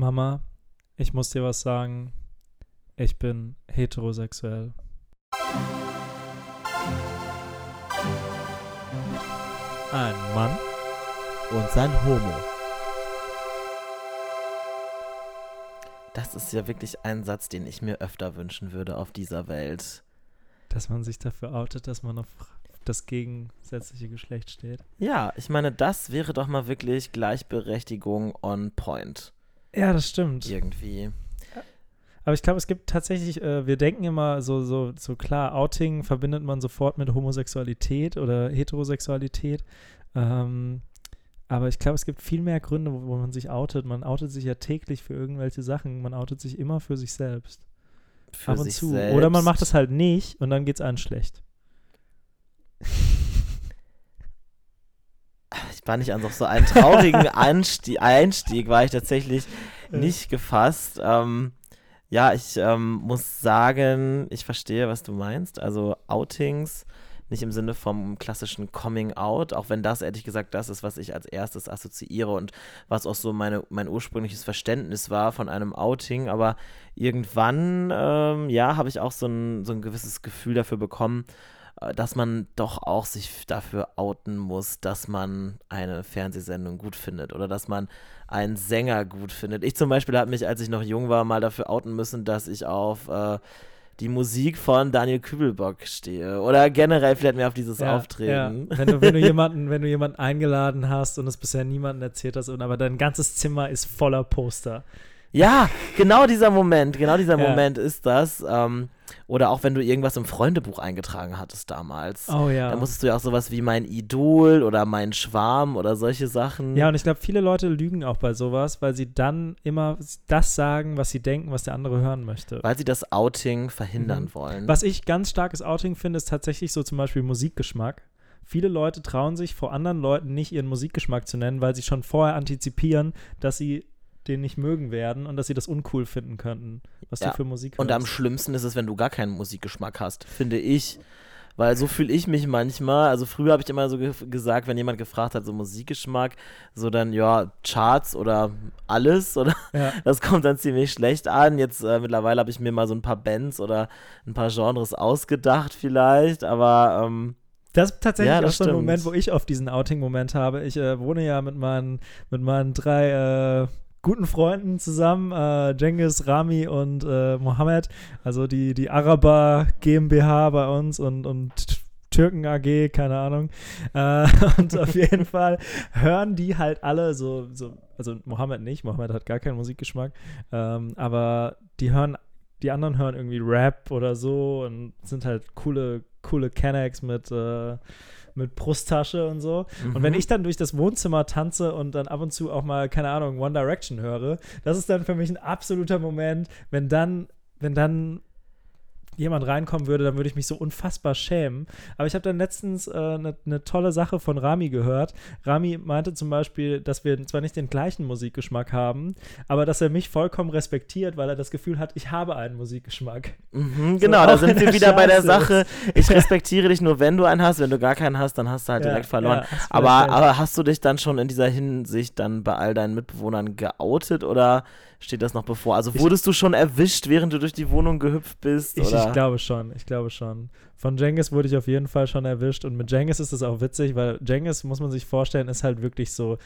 Mama, ich muss dir was sagen. Ich bin heterosexuell. Ein Mann und sein Homo. Das ist ja wirklich ein Satz, den ich mir öfter wünschen würde auf dieser Welt. Dass man sich dafür outet, dass man auf das gegensätzliche Geschlecht steht. Ja, ich meine, das wäre doch mal wirklich Gleichberechtigung on point. Ja, das stimmt. Irgendwie. Aber ich glaube, es gibt tatsächlich, äh, wir denken immer so, so, so klar, Outing verbindet man sofort mit Homosexualität oder Heterosexualität. Ähm, aber ich glaube, es gibt viel mehr Gründe, wo, wo, man sich outet. Man outet sich ja täglich für irgendwelche Sachen. Man outet sich immer für sich selbst. Für Ab und zu. Selbst. Oder man macht es halt nicht und dann geht es einem schlecht. Ich war nicht an so einen traurigen Einstieg, Einstieg war ich tatsächlich nicht gefasst. Ähm, ja, ich ähm, muss sagen, ich verstehe, was du meinst. Also Outings, nicht im Sinne vom klassischen Coming Out, auch wenn das ehrlich gesagt das ist, was ich als erstes assoziiere und was auch so meine, mein ursprüngliches Verständnis war von einem Outing. Aber irgendwann, ähm, ja, habe ich auch so ein, so ein gewisses Gefühl dafür bekommen, dass man doch auch sich dafür outen muss, dass man eine Fernsehsendung gut findet oder dass man einen Sänger gut findet. Ich zum Beispiel habe mich, als ich noch jung war, mal dafür outen müssen, dass ich auf äh, die Musik von Daniel Kübelbock stehe oder generell vielleicht mehr auf dieses ja, Auftreten. Ja. Wenn, du, wenn, du jemanden, wenn du jemanden eingeladen hast und es bisher niemandem erzählt hast, aber dein ganzes Zimmer ist voller Poster. Ja, genau dieser Moment, genau dieser ja. Moment ist das. Ähm, oder auch wenn du irgendwas im Freundebuch eingetragen hattest damals. Oh ja. Da musstest du ja auch sowas wie mein Idol oder mein Schwarm oder solche Sachen. Ja, und ich glaube, viele Leute lügen auch bei sowas, weil sie dann immer das sagen, was sie denken, was der andere hören möchte. Weil sie das Outing verhindern mhm. wollen. Was ich ganz starkes Outing finde, ist tatsächlich so zum Beispiel Musikgeschmack. Viele Leute trauen sich vor anderen Leuten nicht ihren Musikgeschmack zu nennen, weil sie schon vorher antizipieren, dass sie den nicht mögen werden und dass sie das uncool finden könnten, was ja. du für Musik hörst. Und am schlimmsten ist es, wenn du gar keinen Musikgeschmack hast, finde ich. Weil so fühle ich mich manchmal. Also früher habe ich immer so ge gesagt, wenn jemand gefragt hat, so Musikgeschmack, so dann, ja, Charts oder alles oder ja. das kommt dann ziemlich schlecht an. Jetzt äh, mittlerweile habe ich mir mal so ein paar Bands oder ein paar Genres ausgedacht vielleicht, aber ähm, das ist tatsächlich ja, das auch so ein Moment, wo ich auf diesen Outing-Moment habe. Ich äh, wohne ja mit meinen, mit meinen drei äh, guten Freunden zusammen, äh, Jengis, Rami und äh, Mohammed, also die, die Araber GmbH bei uns und, und Türken AG, keine Ahnung. Äh, und auf jeden Fall hören die halt alle so, so, also Mohammed nicht, Mohammed hat gar keinen Musikgeschmack, ähm, aber die hören, die anderen hören irgendwie Rap oder so und sind halt coole, coole Kennex mit äh, mit Brusttasche und so. Mhm. Und wenn mhm. ich dann durch das Wohnzimmer tanze und dann ab und zu auch mal, keine Ahnung, One Direction höre, das ist dann für mich ein absoluter Moment, wenn dann, wenn dann jemand reinkommen würde, dann würde ich mich so unfassbar schämen. Aber ich habe dann letztens eine äh, ne, ne tolle Sache von Rami gehört. Rami meinte zum Beispiel, dass wir zwar nicht den gleichen Musikgeschmack haben, aber dass er mich vollkommen respektiert, weil er das Gefühl hat, ich habe einen Musikgeschmack. Mhm, genau, so, da sind wir wieder Scheiße bei der Sache. Ich respektiere dich nur, wenn du einen hast. Wenn du gar keinen hast, dann hast du halt ja, direkt verloren. Ja, aber, aber hast du dich dann schon in dieser Hinsicht dann bei all deinen Mitbewohnern geoutet oder steht das noch bevor? Also wurdest ich, du schon erwischt, während du durch die Wohnung gehüpft bist? Ich, ich, glaube schon, ich glaube schon. Von Jengis wurde ich auf jeden Fall schon erwischt und mit Jengis ist es auch witzig, weil Jengis, muss man sich vorstellen, ist halt wirklich so,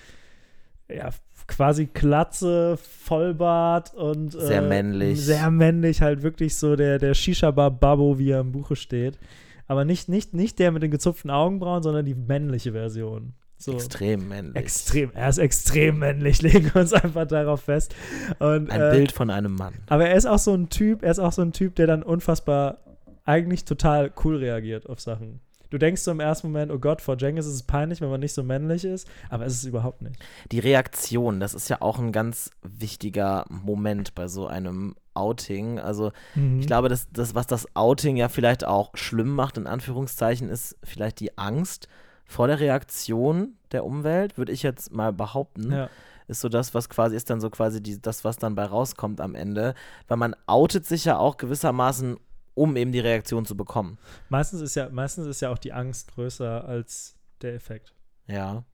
ja, quasi Klatze, Vollbart und sehr äh, männlich. Sehr männlich, halt wirklich so der, der Shisha-Bar-Babbo, wie er im Buche steht. Aber nicht, nicht, nicht der mit den gezupften Augenbrauen, sondern die männliche Version. So. Extrem männlich. Extrem, er ist extrem männlich, legen wir uns einfach darauf fest. Und, ein äh, Bild von einem Mann. Aber er ist auch so ein Typ, er ist auch so ein Typ, der dann unfassbar eigentlich total cool reagiert auf Sachen. Du denkst so im ersten Moment, oh Gott, vor Jengis ist es peinlich, wenn man nicht so männlich ist, aber es ist es überhaupt nicht. Die Reaktion, das ist ja auch ein ganz wichtiger Moment bei so einem Outing. Also mhm. ich glaube, dass das, was das Outing ja vielleicht auch schlimm macht, in Anführungszeichen, ist vielleicht die Angst, vor der Reaktion der Umwelt, würde ich jetzt mal behaupten. Ja. Ist so das, was quasi ist dann so quasi die, das, was dann bei rauskommt am Ende. Weil man outet sich ja auch gewissermaßen, um eben die Reaktion zu bekommen. Meistens ist ja, meistens ist ja auch die Angst größer als der Effekt. Ja.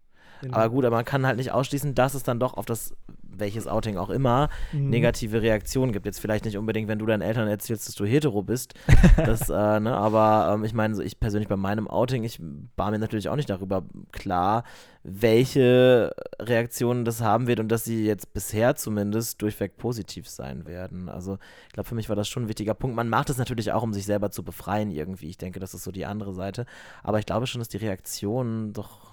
Aber gut, aber man kann halt nicht ausschließen, dass es dann doch auf das welches Outing auch immer, mhm. negative Reaktionen gibt. Jetzt vielleicht nicht unbedingt, wenn du deinen Eltern erzählst, dass du hetero bist. das, äh, ne, aber ähm, ich meine, so ich persönlich bei meinem Outing, ich war mir natürlich auch nicht darüber klar, welche Reaktionen das haben wird und dass sie jetzt bisher zumindest durchweg positiv sein werden. Also ich glaube, für mich war das schon ein wichtiger Punkt. Man macht es natürlich auch, um sich selber zu befreien irgendwie. Ich denke, das ist so die andere Seite. Aber ich glaube schon, dass die Reaktionen doch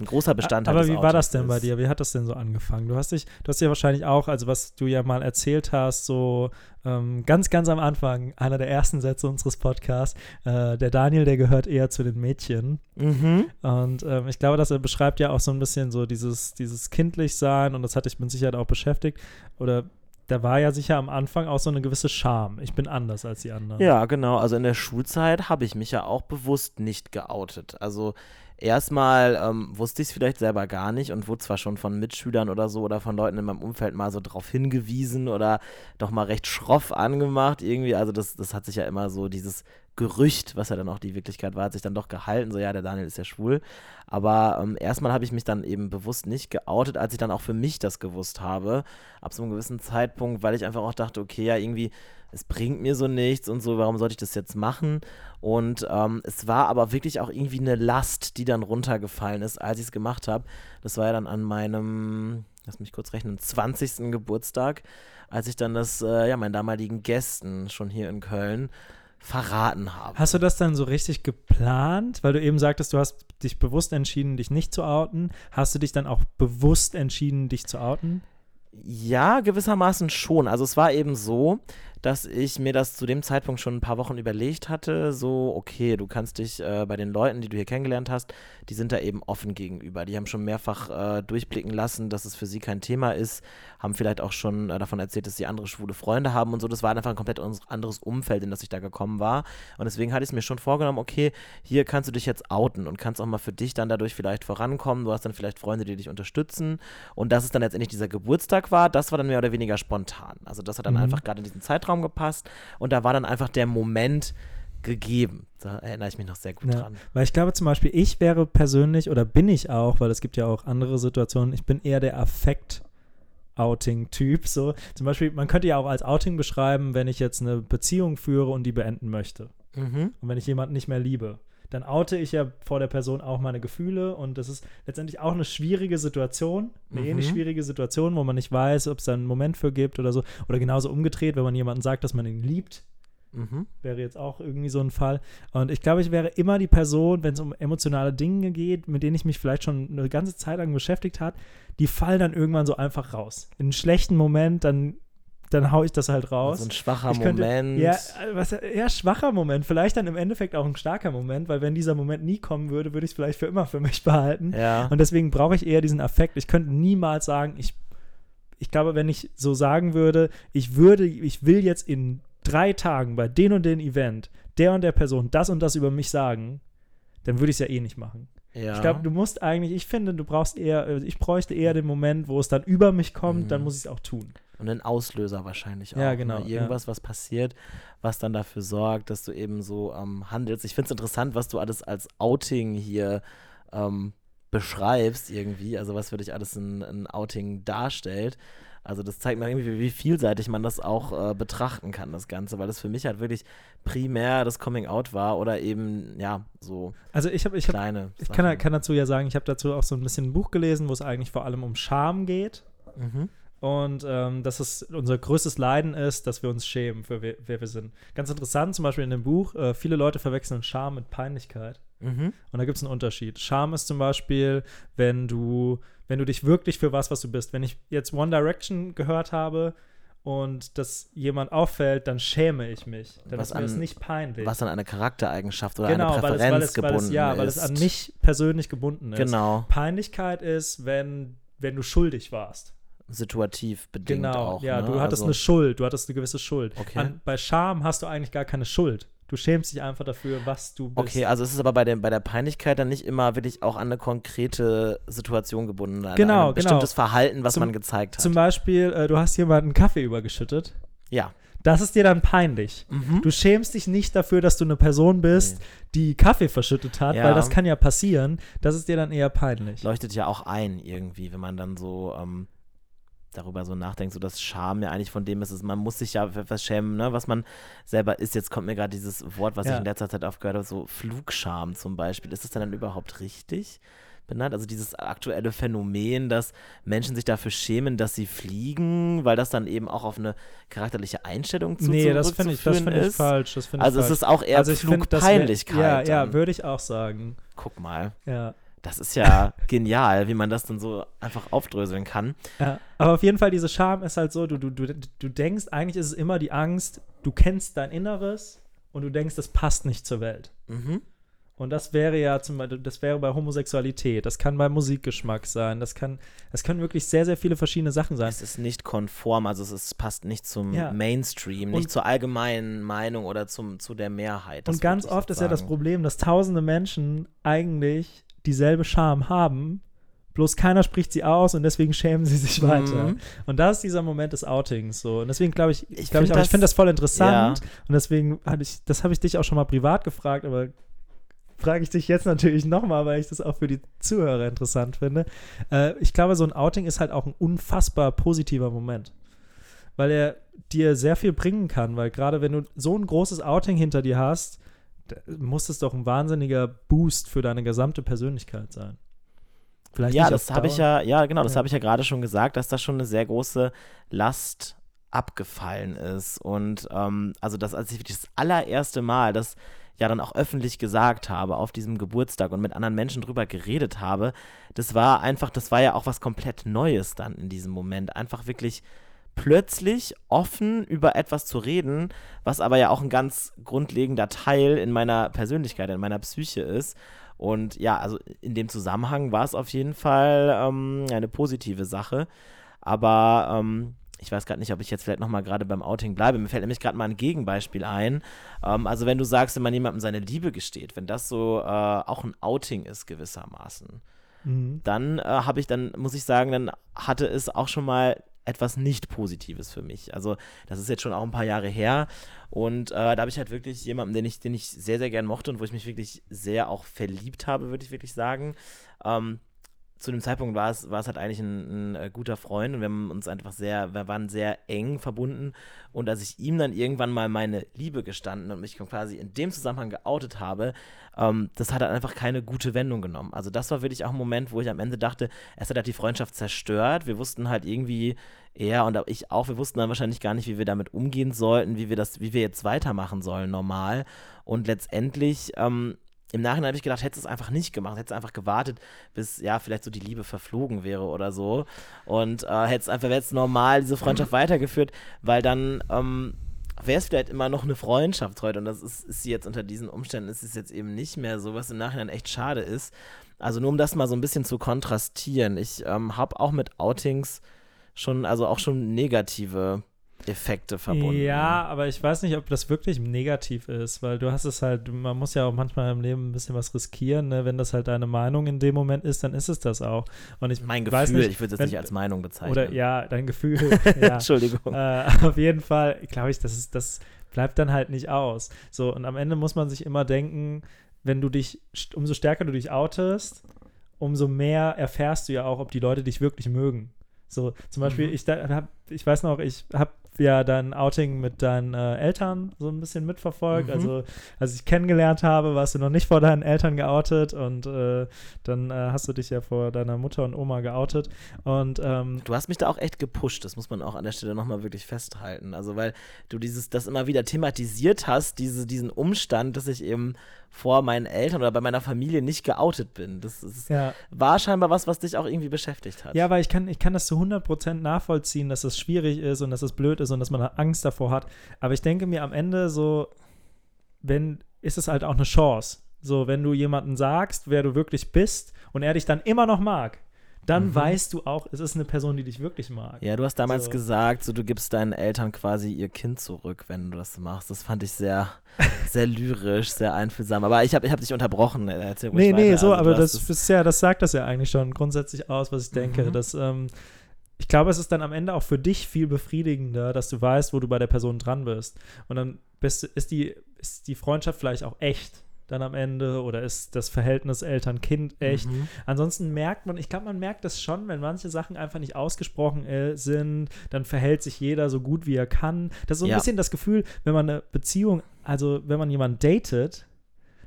ein großer Bestandteil Aber wie war das denn bei dir? Wie hat das denn so angefangen? Du hast dich, du hast ja wahrscheinlich auch, also was du ja mal erzählt hast, so ähm, ganz, ganz am Anfang, einer der ersten Sätze unseres Podcasts, äh, der Daniel, der gehört eher zu den Mädchen. Mhm. Und ähm, ich glaube, dass er beschreibt ja auch so ein bisschen so dieses, dieses kindlich sein und das hat dich mit Sicherheit auch beschäftigt. Oder da war ja sicher am Anfang auch so eine gewisse Scham. Ich bin anders als die anderen. Ja, genau. Also in der Schulzeit habe ich mich ja auch bewusst nicht geoutet. Also erstmal ähm, wusste ich es vielleicht selber gar nicht und wurde zwar schon von Mitschülern oder so oder von Leuten in meinem Umfeld mal so drauf hingewiesen oder doch mal recht schroff angemacht irgendwie. Also das, das hat sich ja immer so dieses Gerücht, was ja dann auch die Wirklichkeit war, hat sich dann doch gehalten, so ja, der Daniel ist ja schwul. Aber ähm, erstmal habe ich mich dann eben bewusst nicht geoutet, als ich dann auch für mich das gewusst habe, ab so einem gewissen Zeitpunkt, weil ich einfach auch dachte, okay, ja, irgendwie es bringt mir so nichts und so, warum sollte ich das jetzt machen? Und ähm, es war aber wirklich auch irgendwie eine Last, die dann runtergefallen ist, als ich es gemacht habe. Das war ja dann an meinem, lass mich kurz rechnen, 20. Geburtstag, als ich dann das, äh, ja, meinen damaligen Gästen schon hier in Köln verraten habe. Hast du das dann so richtig geplant? Weil du eben sagtest, du hast dich bewusst entschieden, dich nicht zu outen. Hast du dich dann auch bewusst entschieden, dich zu outen? Ja, gewissermaßen schon. Also es war eben so, dass ich mir das zu dem Zeitpunkt schon ein paar Wochen überlegt hatte. So, okay, du kannst dich äh, bei den Leuten, die du hier kennengelernt hast, die sind da eben offen gegenüber. Die haben schon mehrfach äh, durchblicken lassen, dass es für sie kein Thema ist, haben vielleicht auch schon äh, davon erzählt, dass sie andere schwule Freunde haben und so. Das war einfach ein komplett anderes Umfeld, in das ich da gekommen war. Und deswegen hatte ich es mir schon vorgenommen, okay, hier kannst du dich jetzt outen und kannst auch mal für dich dann dadurch vielleicht vorankommen. Du hast dann vielleicht Freunde, die dich unterstützen. Und dass es dann letztendlich dieser Geburtstag war, das war dann mehr oder weniger spontan. Also das hat dann mhm. einfach gerade in diesen Zeitraum gepasst und da war dann einfach der Moment, gegeben. Da erinnere ich mich noch sehr gut ja, dran. Weil ich glaube zum Beispiel, ich wäre persönlich oder bin ich auch, weil es gibt ja auch andere Situationen, ich bin eher der Affekt. Outing-Typ. So, zum Beispiel, man könnte ja auch als Outing beschreiben, wenn ich jetzt eine Beziehung führe und die beenden möchte. Mhm. Und wenn ich jemanden nicht mehr liebe. Dann oute ich ja vor der Person auch meine Gefühle und das ist letztendlich auch eine schwierige Situation, eine mhm. ähnlich schwierige Situation, wo man nicht weiß, ob es da einen Moment für gibt oder so. Oder genauso umgedreht, wenn man jemanden sagt, dass man ihn liebt, Mhm. Wäre jetzt auch irgendwie so ein Fall. Und ich glaube, ich wäre immer die Person, wenn es um emotionale Dinge geht, mit denen ich mich vielleicht schon eine ganze Zeit lang beschäftigt habe, die fallen dann irgendwann so einfach raus. In einem schlechten Moment, dann, dann haue ich das halt raus. So ein schwacher könnte, Moment. Ja, was, ja, schwacher Moment. Vielleicht dann im Endeffekt auch ein starker Moment, weil wenn dieser Moment nie kommen würde, würde ich es vielleicht für immer für mich behalten. Ja. Und deswegen brauche ich eher diesen Affekt. Ich könnte niemals sagen, ich ich glaube, wenn ich so sagen würde, ich würde, ich will jetzt in drei Tagen bei den und den Event der und der Person das und das über mich sagen, dann würde ich es ja eh nicht machen. Ja. Ich glaube, du musst eigentlich, ich finde, du brauchst eher, also ich bräuchte eher den Moment, wo es dann über mich kommt, mhm. dann muss ich es auch tun. Und einen Auslöser wahrscheinlich auch. Ja, genau. Ne? Irgendwas, ja. was passiert, was dann dafür sorgt, dass du eben so ähm, handelst. Ich finde es interessant, was du alles als Outing hier ähm, beschreibst irgendwie, also was für dich alles ein, ein Outing darstellt. Also das zeigt mir irgendwie, wie vielseitig man das auch äh, betrachten kann, das Ganze, weil das für mich halt wirklich primär das Coming Out war oder eben, ja, so also ich hab, ich kleine hab, Ich kann, kann, dazu ja sagen, ich habe dazu auch so ein bisschen ein Buch gelesen, wo es eigentlich vor allem um Scham geht. Mhm. Und ähm, dass es unser größtes Leiden ist, dass wir uns schämen, für wer, wer wir sind. Ganz interessant, zum Beispiel in dem Buch, äh, viele Leute verwechseln Scham mit Peinlichkeit. Mhm. Und da gibt es einen Unterschied. Scham ist zum Beispiel, wenn du, wenn du dich wirklich für was, was du bist. Wenn ich jetzt One Direction gehört habe und das jemand auffällt, dann schäme ich mich. Dann was ist mir das nicht peinlich. Was an eine Charaktereigenschaft oder genau, eine Präferenz weil es, weil es, gebunden weil es, ja, ist. weil es an mich persönlich gebunden ist. Genau. Peinlichkeit ist, wenn, wenn du schuldig warst situativ bedingt genau, auch. Ja, ne? du hattest also, eine Schuld, du hattest eine gewisse Schuld. Okay. An, bei Scham hast du eigentlich gar keine Schuld. Du schämst dich einfach dafür, was du bist. Okay, also es ist aber bei, dem, bei der Peinlichkeit dann nicht immer wirklich auch an eine konkrete Situation gebunden, an genau, ein bestimmtes genau. Verhalten, was zum, man gezeigt hat. Zum Beispiel, äh, du hast jemanden Kaffee übergeschüttet Ja. Das ist dir dann peinlich. Mhm. Du schämst dich nicht dafür, dass du eine Person bist, nee. die Kaffee verschüttet hat, ja. weil das kann ja passieren. Das ist dir dann eher peinlich. Leuchtet ja auch ein irgendwie, wenn man dann so ähm, darüber so nachdenkt, so dass Scham ja eigentlich von dem ist, ist man muss sich ja für etwas schämen, ne, was man selber ist. Jetzt kommt mir gerade dieses Wort, was ja. ich in letzter Zeit aufgehört habe, so Flugscham zum Beispiel. Ist das dann überhaupt richtig? benannt. Also dieses aktuelle Phänomen, dass Menschen sich dafür schämen, dass sie fliegen, weil das dann eben auch auf eine charakterliche Einstellung zu Nee, das finde ich, das find ich falsch. Das find also ich es ist auch eher also Flugpeinlichkeit. Ja, ja, würde ich auch sagen. Guck mal. Ja. Das ist ja genial, wie man das dann so einfach aufdröseln kann. Ja, aber auf jeden Fall, diese Scham ist halt so, du, du, du, du denkst, eigentlich ist es immer die Angst, du kennst dein Inneres und du denkst, das passt nicht zur Welt. Mhm. Und das wäre ja zum Beispiel, das wäre bei Homosexualität, das kann bei Musikgeschmack sein, das kann, es können wirklich sehr, sehr viele verschiedene Sachen sein. Es ist nicht konform, also es ist, passt nicht zum ja. Mainstream, nicht und, zur allgemeinen Meinung oder zum, zu der Mehrheit. Und ganz oft ist ja das Problem, dass tausende Menschen eigentlich dieselbe Scham haben, bloß keiner spricht sie aus und deswegen schämen sie sich mhm. weiter. Und das ist dieser Moment des Outings so. Und deswegen glaube ich, ich glaube ich, ich finde das voll interessant ja. und deswegen hatte ich, das habe ich dich auch schon mal privat gefragt, aber frage ich dich jetzt natürlich nochmal, weil ich das auch für die Zuhörer interessant finde. Äh, ich glaube, so ein Outing ist halt auch ein unfassbar positiver Moment. Weil er dir sehr viel bringen kann, weil gerade wenn du so ein großes Outing hinter dir hast, muss es doch ein wahnsinniger Boost für deine gesamte Persönlichkeit sein. Vielleicht ja, das habe ich ja, ja, genau, das ja. habe ich ja gerade schon gesagt, dass da schon eine sehr große Last abgefallen ist. Und ähm, also das, als ich das allererste Mal, das ja dann auch öffentlich gesagt habe auf diesem Geburtstag und mit anderen Menschen drüber geredet habe, das war einfach, das war ja auch was komplett Neues dann in diesem Moment. Einfach wirklich plötzlich offen über etwas zu reden, was aber ja auch ein ganz grundlegender Teil in meiner Persönlichkeit, in meiner Psyche ist. Und ja, also in dem Zusammenhang war es auf jeden Fall ähm, eine positive Sache. Aber ähm, ich weiß gerade nicht, ob ich jetzt vielleicht nochmal gerade beim Outing bleibe. Mir fällt nämlich gerade mal ein Gegenbeispiel ein. Ähm, also wenn du sagst, wenn man jemandem seine Liebe gesteht, wenn das so äh, auch ein Outing ist gewissermaßen, mhm. dann äh, habe ich, dann muss ich sagen, dann hatte es auch schon mal etwas nicht Positives für mich. Also das ist jetzt schon auch ein paar Jahre her und äh, da habe ich halt wirklich jemanden, den ich, den ich sehr, sehr gern mochte und wo ich mich wirklich sehr auch verliebt habe, würde ich wirklich sagen. Ähm, zu dem Zeitpunkt war es, war es halt eigentlich ein, ein, äh, guter Freund und wir haben uns einfach sehr, wir waren sehr eng verbunden. Und als ich ihm dann irgendwann mal meine Liebe gestanden und mich quasi in dem Zusammenhang geoutet habe, ähm, das hat dann einfach keine gute Wendung genommen. Also das war wirklich auch ein Moment, wo ich am Ende dachte, es hat halt die Freundschaft zerstört. Wir wussten halt irgendwie, er und ich auch, wir wussten dann wahrscheinlich gar nicht, wie wir damit umgehen sollten, wie wir das, wie wir jetzt weitermachen sollen normal. Und letztendlich ähm, im Nachhinein habe ich gedacht, hättest du es einfach nicht gemacht, hättest einfach gewartet, bis ja vielleicht so die Liebe verflogen wäre oder so. Und äh, hättest einfach jetzt normal diese Freundschaft weitergeführt, weil dann ähm, wäre es vielleicht immer noch eine Freundschaft heute. Und das ist, ist sie jetzt unter diesen Umständen ist es jetzt eben nicht mehr so, was im Nachhinein echt schade ist. Also nur um das mal so ein bisschen zu kontrastieren, ich ähm, habe auch mit Outings schon, also auch schon negative Effekte verbunden. Ja, aber ich weiß nicht, ob das wirklich negativ ist, weil du hast es halt, man muss ja auch manchmal im Leben ein bisschen was riskieren, ne? wenn das halt deine Meinung in dem Moment ist, dann ist es das auch. Und ich mein Gefühl, nicht, ich würde es nicht als Meinung bezeichnen. Oder ja, dein Gefühl. ja. Entschuldigung. Äh, auf jeden Fall, glaube ich, das ist, das bleibt dann halt nicht aus. So, und am Ende muss man sich immer denken, wenn du dich, umso stärker du dich outest, umso mehr erfährst du ja auch, ob die Leute dich wirklich mögen. So, zum Beispiel, mhm. ich, da, hab, ich weiß noch, ich habe ja dein Outing mit deinen äh, Eltern so ein bisschen mitverfolgt. Mhm. Also, als ich kennengelernt habe, warst du noch nicht vor deinen Eltern geoutet und äh, dann äh, hast du dich ja vor deiner Mutter und Oma geoutet. Und ähm, du hast mich da auch echt gepusht, das muss man auch an der Stelle nochmal wirklich festhalten. Also, weil du dieses, das immer wieder thematisiert hast, diese, diesen Umstand, dass ich eben vor meinen Eltern oder bei meiner Familie nicht geoutet bin. Das, das ja. war scheinbar was, was dich auch irgendwie beschäftigt hat. Ja, weil ich kann, ich kann das zu 100% nachvollziehen, dass es schwierig ist und dass es blöd ist und dass man Angst davor hat. Aber ich denke mir am Ende so, wenn, ist es halt auch eine Chance. So, wenn du jemanden sagst, wer du wirklich bist und er dich dann immer noch mag, dann mhm. weißt du auch, es ist eine Person, die dich wirklich mag. Ja, du hast damals so. gesagt, so du gibst deinen Eltern quasi ihr Kind zurück, wenn du das machst. Das fand ich sehr, sehr lyrisch, sehr einfühlsam. Aber ich habe ich hab dich unterbrochen. Erzähl nee, nee, weiter. so, also, aber das, das ist ja, das sagt das ja eigentlich schon grundsätzlich aus, was ich denke. Mhm. Dass, ähm, ich glaube, es ist dann am Ende auch für dich viel befriedigender, dass du weißt, wo du bei der Person dran bist. Und dann bist, ist, die, ist die Freundschaft vielleicht auch echt dann am Ende oder ist das Verhältnis Eltern-Kind echt. Mhm. Ansonsten merkt man, ich glaube, man merkt das schon, wenn manche Sachen einfach nicht ausgesprochen äh, sind, dann verhält sich jeder so gut wie er kann. Das ist so ein ja. bisschen das Gefühl, wenn man eine Beziehung, also wenn man jemanden datet,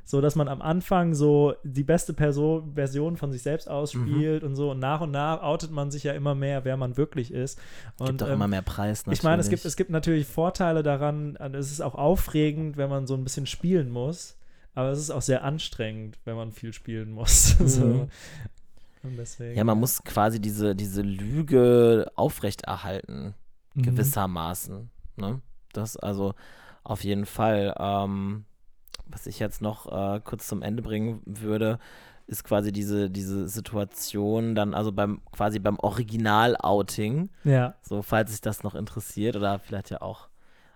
so dass man am Anfang so die beste Person, Version von sich selbst ausspielt mhm. und so und nach und nach outet man sich ja immer mehr, wer man wirklich ist. Und, gibt auch ähm, immer mehr Preis natürlich. Ich meine, es gibt, es gibt natürlich Vorteile daran, es ist auch aufregend, wenn man so ein bisschen spielen muss, aber es ist auch sehr anstrengend, wenn man viel spielen muss. Mhm. so. Deswegen, ja, man muss quasi diese, diese Lüge aufrechterhalten, mhm. gewissermaßen. Ne? Das also auf jeden Fall. Ähm, was ich jetzt noch äh, kurz zum Ende bringen würde, ist quasi diese, diese Situation dann, also beim quasi beim Original-Outing. Ja. So, falls sich das noch interessiert oder vielleicht ja auch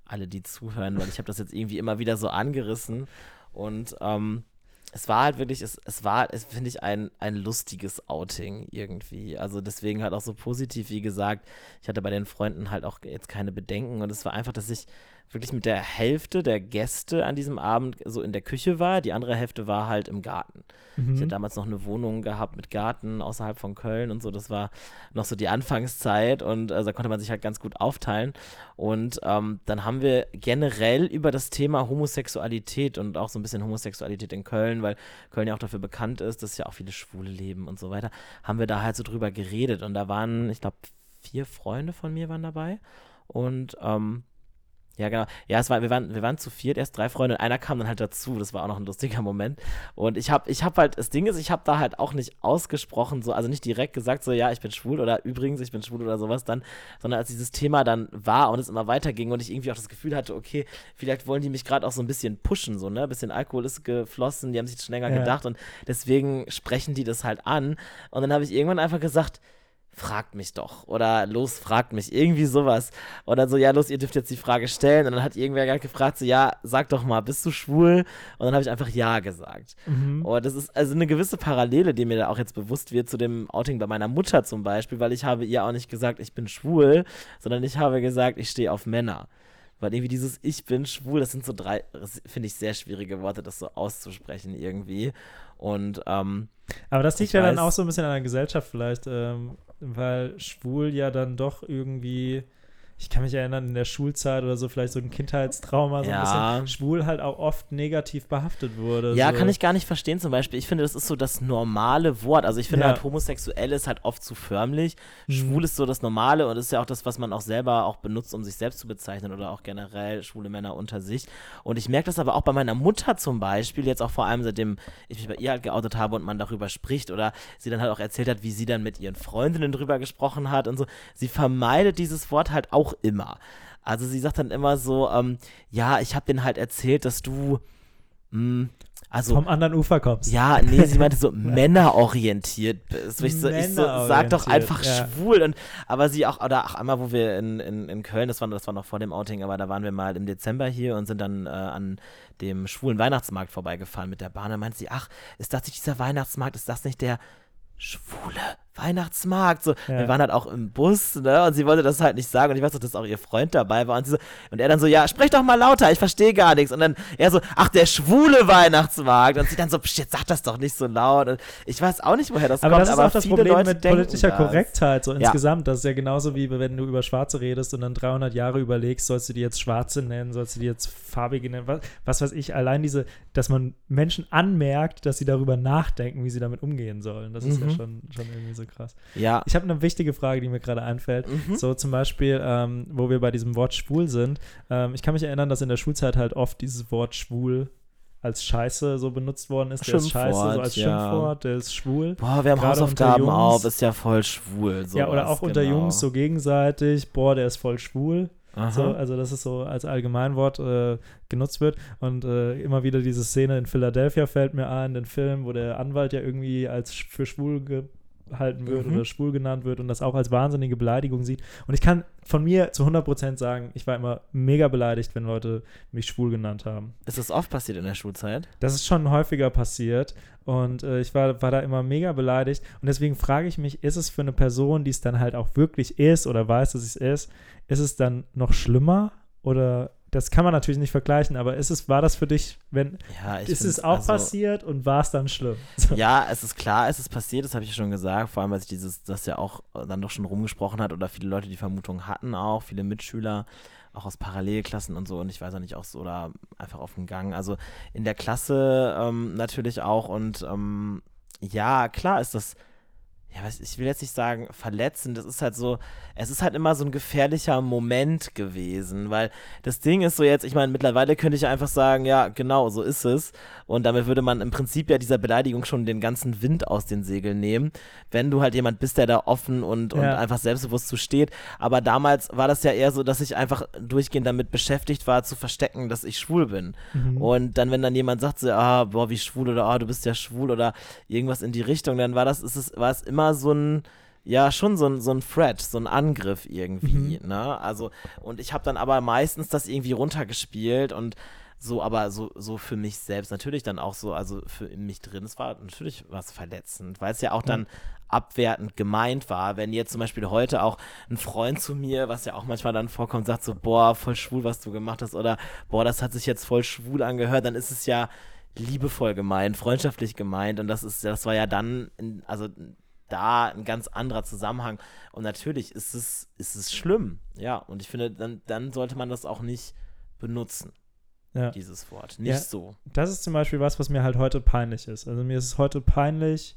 alle, die zuhören, weil ich habe das jetzt irgendwie immer wieder so angerissen. Und ähm, es war halt wirklich, es, es war, es finde ich, ein, ein lustiges Outing irgendwie. Also deswegen halt auch so positiv, wie gesagt, ich hatte bei den Freunden halt auch jetzt keine Bedenken und es war einfach, dass ich wirklich mit der Hälfte der Gäste an diesem Abend so in der Küche war. Die andere Hälfte war halt im Garten. Mhm. Ich hatte damals noch eine Wohnung gehabt mit Garten außerhalb von Köln und so. Das war noch so die Anfangszeit und also, da konnte man sich halt ganz gut aufteilen. Und ähm, dann haben wir generell über das Thema Homosexualität und auch so ein bisschen Homosexualität in Köln, weil Köln ja auch dafür bekannt ist, dass ja auch viele Schwule leben und so weiter, haben wir da halt so drüber geredet. Und da waren, ich glaube, vier Freunde von mir waren dabei. Und ähm, ja, genau. Ja, es war, wir waren, wir waren zu viert, erst drei Freunde und einer kam dann halt dazu. Das war auch noch ein lustiger Moment. Und ich habe, ich habe halt, das Ding ist, ich habe da halt auch nicht ausgesprochen, so, also nicht direkt gesagt, so, ja, ich bin schwul oder übrigens, ich bin schwul oder sowas dann, sondern als dieses Thema dann war und es immer weiterging und ich irgendwie auch das Gefühl hatte, okay, vielleicht wollen die mich gerade auch so ein bisschen pushen, so, ne? Ein bisschen Alkohol ist geflossen, die haben sich schon länger ja. gedacht und deswegen sprechen die das halt an. Und dann habe ich irgendwann einfach gesagt, fragt mich doch oder los, fragt mich, irgendwie sowas. Und dann so, ja, los, ihr dürft jetzt die Frage stellen. Und dann hat irgendwer gerade gefragt, so, ja, sag doch mal, bist du schwul? Und dann habe ich einfach ja gesagt. Mhm. Und das ist also eine gewisse Parallele, die mir da auch jetzt bewusst wird zu dem Outing bei meiner Mutter zum Beispiel, weil ich habe ihr auch nicht gesagt, ich bin schwul, sondern ich habe gesagt, ich stehe auf Männer. Weil irgendwie dieses Ich bin schwul, das sind so drei, finde ich, sehr schwierige Worte, das so auszusprechen irgendwie. Und, ähm, Aber das liegt ja weiß, dann auch so ein bisschen an der Gesellschaft vielleicht. Ähm, weil schwul ja dann doch irgendwie ich kann mich erinnern, in der Schulzeit oder so vielleicht so ein Kindheitstrauma, so ja. ein bisschen schwul halt auch oft negativ behaftet wurde. Ja, so. kann ich gar nicht verstehen zum Beispiel. Ich finde, das ist so das normale Wort. Also ich finde ja. halt homosexuell ist halt oft zu förmlich. Mhm. Schwul ist so das Normale und ist ja auch das, was man auch selber auch benutzt, um sich selbst zu bezeichnen oder auch generell schwule Männer unter sich. Und ich merke das aber auch bei meiner Mutter zum Beispiel, jetzt auch vor allem seitdem ich mich bei ihr halt geoutet habe und man darüber spricht oder sie dann halt auch erzählt hat, wie sie dann mit ihren Freundinnen drüber gesprochen hat und so. Sie vermeidet dieses Wort halt auch auch immer. Also sie sagt dann immer so, ähm, ja, ich habe denen halt erzählt, dass du mh, hm, also, vom anderen Ufer kommst. Ja, nee, sie meinte so männerorientiert bist. Ich so, ich so, sag doch einfach ja. schwul. Und, aber sie auch, oder ach, einmal, wo wir in, in, in Köln, das war, das war noch vor dem Outing, aber da waren wir mal im Dezember hier und sind dann äh, an dem schwulen Weihnachtsmarkt vorbeigefahren mit der Bahn. Da meinte sie, ach, ist das nicht dieser Weihnachtsmarkt? Ist das nicht der schwule Weihnachtsmarkt. So, ja. wir waren halt auch im Bus, ne? Und sie wollte das halt nicht sagen. Und ich weiß doch, dass auch ihr Freund dabei war. Und, so, und er dann so, ja, sprech doch mal lauter, ich verstehe gar nichts. Und dann er so, ach, der schwule Weihnachtsmarkt. Und sie dann so, jetzt sag das doch nicht so laut. Und ich weiß auch nicht, woher das aber kommt. Das ist aber auch das Problem Leute mit politischer das. Korrektheit, so ja. insgesamt. Das ist ja genauso wie wenn du über Schwarze redest und dann 300 Jahre überlegst, sollst du die jetzt Schwarze nennen, sollst du die jetzt farbige nennen, was, was weiß ich. Allein diese, dass man Menschen anmerkt, dass sie darüber nachdenken, wie sie damit umgehen sollen. Das ist mhm. ja schon, schon irgendwie so krass. Ja. Ich habe eine wichtige Frage, die mir gerade einfällt. Mhm. So zum Beispiel, ähm, wo wir bei diesem Wort schwul sind. Ähm, ich kann mich erinnern, dass in der Schulzeit halt oft dieses Wort schwul als Scheiße so benutzt worden ist. Der ist Scheiße, so als ja. Schimpfwort, der ist schwul. Boah, wir haben Gerade Hausaufgaben auf, ist ja voll schwul. Sowas, ja, oder auch unter genau. Jungs so gegenseitig, boah, der ist voll schwul. So, also dass es so als Allgemeinwort äh, genutzt wird. Und äh, immer wieder diese Szene in Philadelphia fällt mir ein, den Film, wo der Anwalt ja irgendwie als für schwul halten wird mhm. oder schwul genannt wird und das auch als wahnsinnige Beleidigung sieht. Und ich kann von mir zu 100% sagen, ich war immer mega beleidigt, wenn Leute mich schwul genannt haben. Ist das oft passiert in der Schulzeit? Das ist schon häufiger passiert und äh, ich war, war da immer mega beleidigt und deswegen frage ich mich, ist es für eine Person, die es dann halt auch wirklich ist oder weiß, dass es ist, ist es dann noch schlimmer oder das kann man natürlich nicht vergleichen, aber ist es, war das für dich, wenn ja, ist es auch also, passiert und war es dann schlimm? So. Ja, es ist klar, es ist passiert, das habe ich schon gesagt, vor allem, weil sich dieses, das ja auch dann doch schon rumgesprochen hat oder viele Leute die Vermutung hatten auch, viele Mitschüler, auch aus Parallelklassen und so und ich weiß auch nicht, auch so oder einfach auf dem Gang. Also in der Klasse ähm, natürlich auch und ähm, ja, klar ist das ja, ich will jetzt nicht sagen verletzend, das ist halt so, es ist halt immer so ein gefährlicher Moment gewesen, weil das Ding ist so jetzt, ich meine, mittlerweile könnte ich einfach sagen, ja, genau, so ist es und damit würde man im Prinzip ja dieser Beleidigung schon den ganzen Wind aus den Segeln nehmen, wenn du halt jemand bist, der da offen und, und ja. einfach selbstbewusst zu steht, aber damals war das ja eher so, dass ich einfach durchgehend damit beschäftigt war, zu verstecken, dass ich schwul bin mhm. und dann, wenn dann jemand sagt so, ah, boah, wie schwul oder ah, du bist ja schwul oder irgendwas in die Richtung, dann war das, ist es, war es immer immer so ein, ja, schon so ein, so ein Threat, so ein Angriff irgendwie, mhm. ne? Also, und ich habe dann aber meistens das irgendwie runtergespielt und so, aber so, so für mich selbst natürlich dann auch so, also für mich drin, es war natürlich was verletzend, weil es ja auch dann mhm. abwertend gemeint war, wenn jetzt zum Beispiel heute auch ein Freund zu mir, was ja auch manchmal dann vorkommt, sagt so, boah, voll schwul, was du gemacht hast, oder boah, das hat sich jetzt voll schwul angehört, dann ist es ja liebevoll gemeint, freundschaftlich gemeint und das ist, das war ja dann, in, also da ein ganz anderer Zusammenhang. Und natürlich ist es, ist es schlimm. Ja, und ich finde, dann, dann sollte man das auch nicht benutzen. Ja. Dieses Wort. Nicht ja, so. Das ist zum Beispiel was, was mir halt heute peinlich ist. Also mir ist es heute peinlich,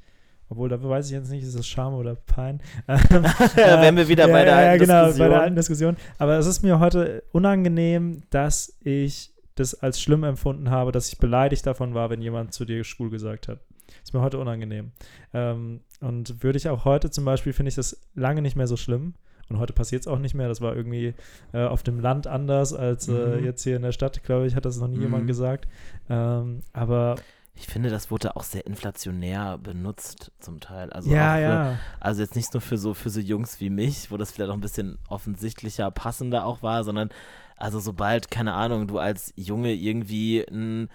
obwohl da weiß ich jetzt nicht, ist es Scham oder Pein. ja, wären wir wieder ja, bei der alten ja, genau, Diskussion. bei der alten Diskussion. Aber es ist mir heute unangenehm, dass ich das als schlimm empfunden habe, dass ich beleidigt davon war, wenn jemand zu dir schwul gesagt hat. Ist mir heute unangenehm. Ähm, und würde ich auch heute zum Beispiel, finde ich das lange nicht mehr so schlimm. Und heute passiert es auch nicht mehr. Das war irgendwie äh, auf dem Land anders als äh, mhm. jetzt hier in der Stadt, glaube ich, hat das noch nie mhm. jemand gesagt. Ähm, aber ich finde, das wurde auch sehr inflationär benutzt zum Teil. Also ja, für, ja. Also jetzt nicht nur für so für so Jungs wie mich, wo das vielleicht auch ein bisschen offensichtlicher, passender auch war, sondern also sobald, keine Ahnung, du als Junge irgendwie ein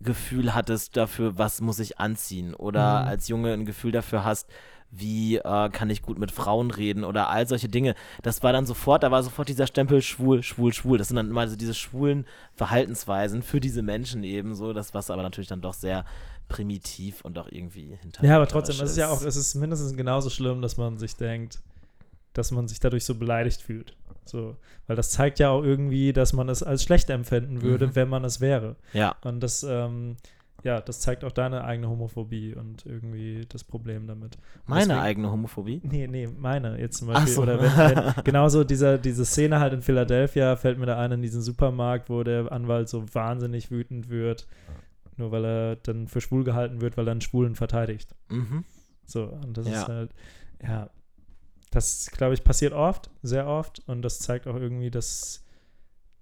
Gefühl hattest dafür, was muss ich anziehen oder mhm. als Junge ein Gefühl dafür hast, wie äh, kann ich gut mit Frauen reden oder all solche Dinge. Das war dann sofort, da war sofort dieser Stempel schwul, schwul, schwul. Das sind dann immer so diese schwulen Verhaltensweisen für diese Menschen eben so, das was aber natürlich dann doch sehr primitiv und auch irgendwie hinter. Ja, aber trotzdem, es ist ja auch, es ist mindestens genauso schlimm, dass man sich denkt, dass man sich dadurch so beleidigt fühlt. So, weil das zeigt ja auch irgendwie, dass man es als schlecht empfinden würde, mhm. wenn man es wäre. Ja. Und das, ähm, ja, das zeigt auch deine eigene Homophobie und irgendwie das Problem damit. Meine Deswegen, eigene Homophobie? Nee, nee, meine jetzt zum Beispiel. So. Oder wenn, wenn, genauso dieser, diese Szene halt in Philadelphia fällt mir da ein in diesen Supermarkt, wo der Anwalt so wahnsinnig wütend wird, nur weil er dann für schwul gehalten wird, weil er einen Schwulen verteidigt. Mhm. So, und das ja. ist halt, ja, das, glaube ich, passiert oft, sehr oft. Und das zeigt auch irgendwie, dass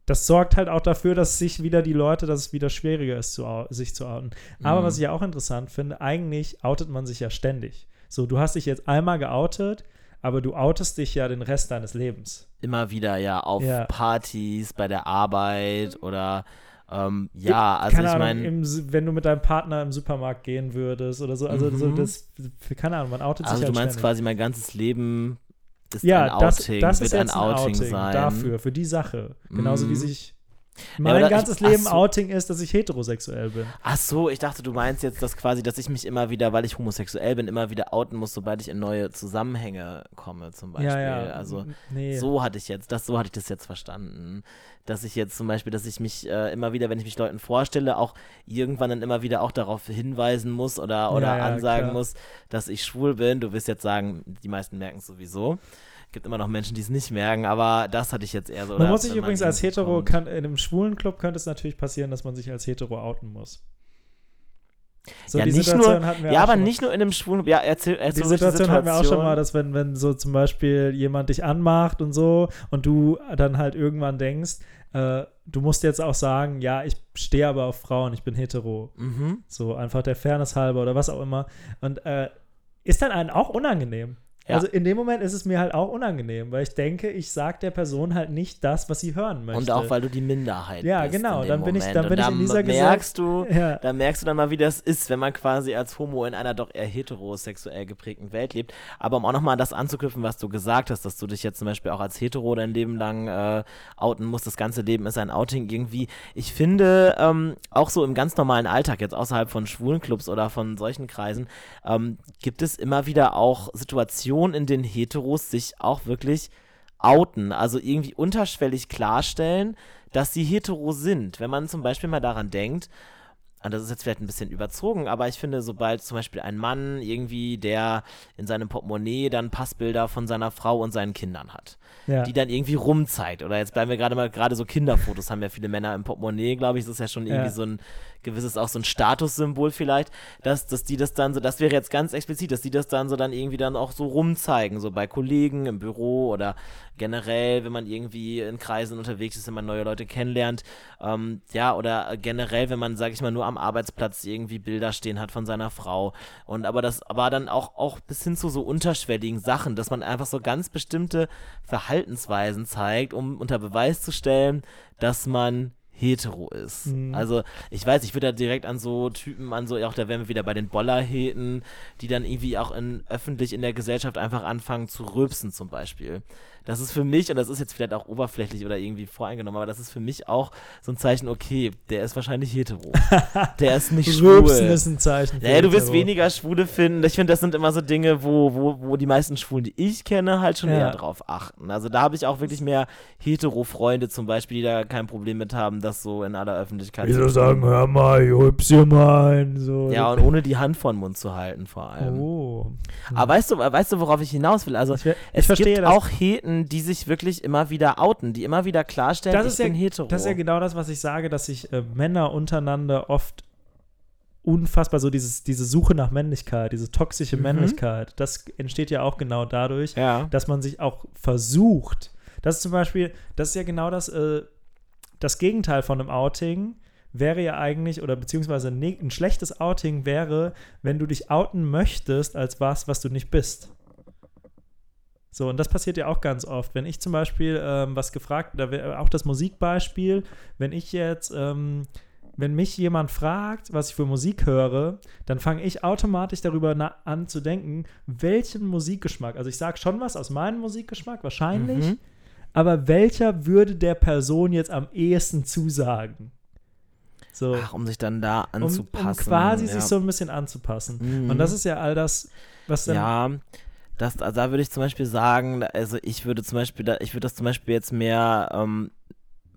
das sorgt halt auch dafür, dass sich wieder die Leute, dass es wieder schwieriger ist, zu, sich zu outen. Aber mhm. was ich ja auch interessant finde, eigentlich outet man sich ja ständig. So, du hast dich jetzt einmal geoutet, aber du outest dich ja den Rest deines Lebens. Immer wieder, ja, auf ja. Partys, bei der Arbeit oder ähm, ja, also keine ich meine. Wenn du mit deinem Partner im Supermarkt gehen würdest oder so, also mhm. so das, keine Ahnung, man outet also sich Also halt du meinst ständig. quasi mein ganzes Leben ist ja, ein Outing, das, das wird ist ein Outing, Outing sein. dafür, für die Sache. Genauso mhm. wie sich mein ja, ganzes ich, Leben so. Outing ist, dass ich heterosexuell bin. Ach so, ich dachte, du meinst jetzt, dass quasi, dass ich mich immer wieder, weil ich homosexuell bin, immer wieder outen muss, sobald ich in neue Zusammenhänge komme, zum Beispiel. Ja, ja. Also nee. so hatte ich jetzt, das, so hatte ich das jetzt verstanden. Dass ich jetzt zum Beispiel, dass ich mich äh, immer wieder, wenn ich mich Leuten vorstelle, auch irgendwann dann immer wieder auch darauf hinweisen muss oder, oder ja, ansagen klar. muss, dass ich schwul bin. Du wirst jetzt sagen, die meisten merken es sowieso gibt immer noch Menschen, die es nicht merken, aber das hatte ich jetzt eher so. Man muss sich übrigens als Hetero, kann, in einem schwulen Club könnte es natürlich passieren, dass man sich als Hetero outen muss. So, ja, nicht nur, ja aber nicht nur in einem schwulen, ja, erzähl, erzähl die Situation, die Situation hatten wir auch schon mal, dass wenn, wenn so zum Beispiel jemand dich anmacht und so und du dann halt irgendwann denkst, äh, du musst jetzt auch sagen, ja, ich stehe aber auf Frauen, ich bin hetero. Mhm. So einfach der Fairness halber oder was auch immer. Und äh, ist dann einem auch unangenehm. Ja. Also in dem Moment ist es mir halt auch unangenehm, weil ich denke, ich sage der Person halt nicht das, was sie hören möchte. Und auch weil du die Minderheit ja, bist. Ja, genau. Dann bin Moment. ich, dann bin ich in dieser merkst du, ja. Da merkst du dann mal, wie das ist, wenn man quasi als Homo in einer doch eher heterosexuell geprägten Welt lebt. Aber um auch nochmal das anzuknüpfen, was du gesagt hast, dass du dich jetzt zum Beispiel auch als hetero dein Leben lang äh, outen musst, das ganze Leben ist ein Outing irgendwie. Ich finde, ähm, auch so im ganz normalen Alltag, jetzt außerhalb von schwulen Clubs oder von solchen Kreisen, ähm, gibt es immer wieder auch Situationen, in denen hetero Heteros sich auch wirklich outen, also irgendwie unterschwellig klarstellen, dass sie hetero sind. Wenn man zum Beispiel mal daran denkt, und das ist jetzt vielleicht ein bisschen überzogen, aber ich finde, sobald zum Beispiel ein Mann irgendwie, der in seinem Portemonnaie dann Passbilder von seiner Frau und seinen Kindern hat, ja. die dann irgendwie rumzeigt, oder jetzt bleiben wir gerade mal, gerade so Kinderfotos haben ja viele Männer im Portemonnaie, glaube ich, das ist ja schon irgendwie ja. so ein gewisses auch so ein Statussymbol vielleicht, dass, dass die das dann so, das wäre jetzt ganz explizit, dass die das dann so dann irgendwie dann auch so rumzeigen, so bei Kollegen im Büro oder generell, wenn man irgendwie in Kreisen unterwegs ist, wenn man neue Leute kennenlernt, ähm, ja, oder generell, wenn man, sag ich mal, nur am Arbeitsplatz irgendwie Bilder stehen hat von seiner Frau. Und aber das war dann auch, auch bis hin zu so unterschwelligen Sachen, dass man einfach so ganz bestimmte Verhaltensweisen zeigt, um unter Beweis zu stellen, dass man hetero ist. Mhm. Also ich weiß, ich würde da direkt an so Typen, an so, auch da wären wir wieder bei den Bollerheten, die dann irgendwie auch in, öffentlich in der Gesellschaft einfach anfangen zu rülpsen zum Beispiel das ist für mich, und das ist jetzt vielleicht auch oberflächlich oder irgendwie voreingenommen, aber das ist für mich auch so ein Zeichen, okay, der ist wahrscheinlich hetero. der ist nicht schwul. Rülpsen ist ein Zeichen. Ja, du wirst weniger Schwule finden. Ich finde, das sind immer so Dinge, wo, wo, wo die meisten Schwulen, die ich kenne, halt schon ja. eher drauf achten. Also da habe ich auch wirklich mehr hetero-Freunde zum Beispiel, die da kein Problem mit haben, das so in aller Öffentlichkeit Wieso zu sagen, hör mal, ich rülps hier mal. So. Ja, und ohne die Hand vor den Mund zu halten vor allem. Oh. Aber weißt du, weißt du, worauf ich hinaus will? Also ich, ich es gibt auch Heten, Leuten, die sich wirklich immer wieder outen, die immer wieder klarstellen, das ich bin ja, hetero. Das ist ja genau das, was ich sage, dass sich äh, Männer untereinander oft unfassbar so dieses, diese Suche nach Männlichkeit, diese toxische mhm. Männlichkeit, das entsteht ja auch genau dadurch, ja. dass man sich auch versucht. Das ist zum Beispiel, das ist ja genau das, äh, das Gegenteil von einem Outing wäre ja eigentlich, oder beziehungsweise ein, ein schlechtes Outing wäre, wenn du dich outen möchtest als was, was du nicht bist. So, und das passiert ja auch ganz oft. Wenn ich zum Beispiel ähm, was gefragt, da wäre auch das Musikbeispiel, wenn ich jetzt, ähm, wenn mich jemand fragt, was ich für Musik höre, dann fange ich automatisch darüber an zu denken, welchen Musikgeschmack, also ich sage schon was aus meinem Musikgeschmack, wahrscheinlich, mhm. aber welcher würde der Person jetzt am ehesten zusagen? So. Ach, um sich dann da anzupassen. Um, um quasi ja. sich so ein bisschen anzupassen. Mhm. Und das ist ja all das, was dann. Ja, das, also da würde ich zum Beispiel sagen, also ich würde zum Beispiel, ich würde das zum Beispiel jetzt mehr ähm,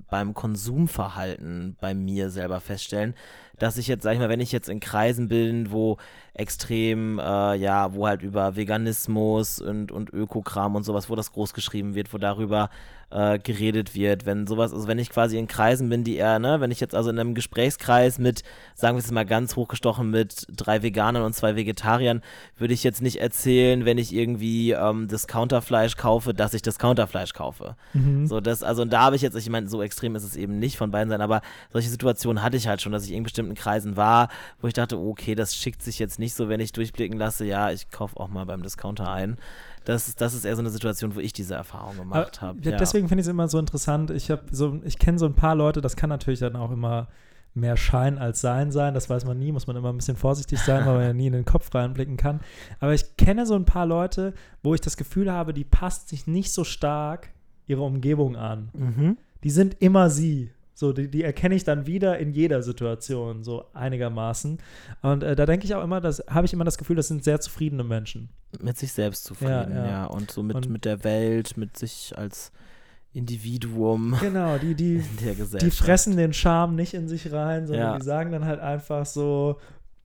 beim Konsumverhalten bei mir selber feststellen, dass ich jetzt, sag ich mal, wenn ich jetzt in Kreisen bin, wo extrem, äh, ja, wo halt über Veganismus und, und Ökokram und sowas, wo das groß geschrieben wird, wo darüber äh, geredet wird, wenn sowas, also wenn ich quasi in Kreisen bin, die eher, ne, wenn ich jetzt also in einem Gesprächskreis mit, sagen wir es mal ganz hochgestochen, mit drei Veganern und zwei Vegetariern, würde ich jetzt nicht erzählen, wenn ich irgendwie ähm, Discounterfleisch kaufe, dass ich Discounterfleisch kaufe. Mhm. So, das, also und da habe ich jetzt, ich meine, so extrem ist es eben nicht von beiden Seiten, aber solche Situationen hatte ich halt schon, dass ich in bestimmten Kreisen war, wo ich dachte, okay, das schickt sich jetzt nicht so, wenn ich durchblicken lasse, ja, ich kaufe auch mal beim Discounter ein das, das ist eher so eine Situation, wo ich diese Erfahrung gemacht habe. Ja. Deswegen finde ich es immer so interessant. Ich so, ich kenne so ein paar Leute, das kann natürlich dann auch immer mehr Schein als Sein sein. Das weiß man nie, muss man immer ein bisschen vorsichtig sein, weil man ja nie in den Kopf reinblicken kann. Aber ich kenne so ein paar Leute, wo ich das Gefühl habe, die passt sich nicht so stark ihre Umgebung an. Mhm. Die sind immer sie. So, die, die erkenne ich dann wieder in jeder Situation, so einigermaßen. Und äh, da denke ich auch immer, das habe ich immer das Gefühl, das sind sehr zufriedene Menschen. Mit sich selbst zufrieden, ja. ja. ja. Und so mit, und, mit der Welt, mit sich als Individuum. Genau, die, die, die fressen den Charme nicht in sich rein, sondern ja. die sagen dann halt einfach so,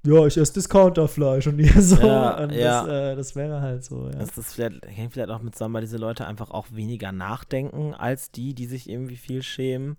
ja, ich esse Discounterfleisch und ihr so. Ja, und ja. Das, äh, das, wäre halt so, ja. Das, das vielleicht, hängt vielleicht auch mit zusammen, weil diese Leute einfach auch weniger nachdenken als die, die sich irgendwie viel schämen.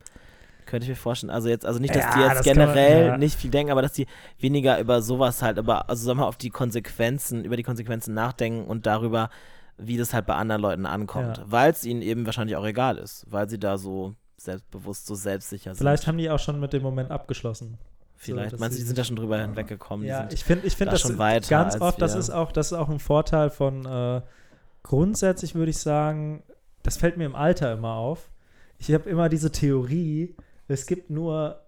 Könnte ich mir vorstellen. Also jetzt, also nicht, dass ja, die jetzt das generell man, ja. nicht viel denken, aber dass die weniger über sowas halt, über, also sagen wir mal, auf die Konsequenzen, über die Konsequenzen nachdenken und darüber, wie das halt bei anderen Leuten ankommt. Ja. Weil es ihnen eben wahrscheinlich auch egal ist, weil sie da so selbstbewusst, so selbstsicher sind. Vielleicht haben die auch schon mit dem Moment abgeschlossen. vielleicht. So, Meinst du, die sind da schon drüber hinweggekommen? Ja, ich finde, ich finde das schon weiter ganz oft, das ist auch, das ist auch ein Vorteil von äh, grundsätzlich würde ich sagen, das fällt mir im Alter immer auf. Ich habe immer diese Theorie, es gibt nur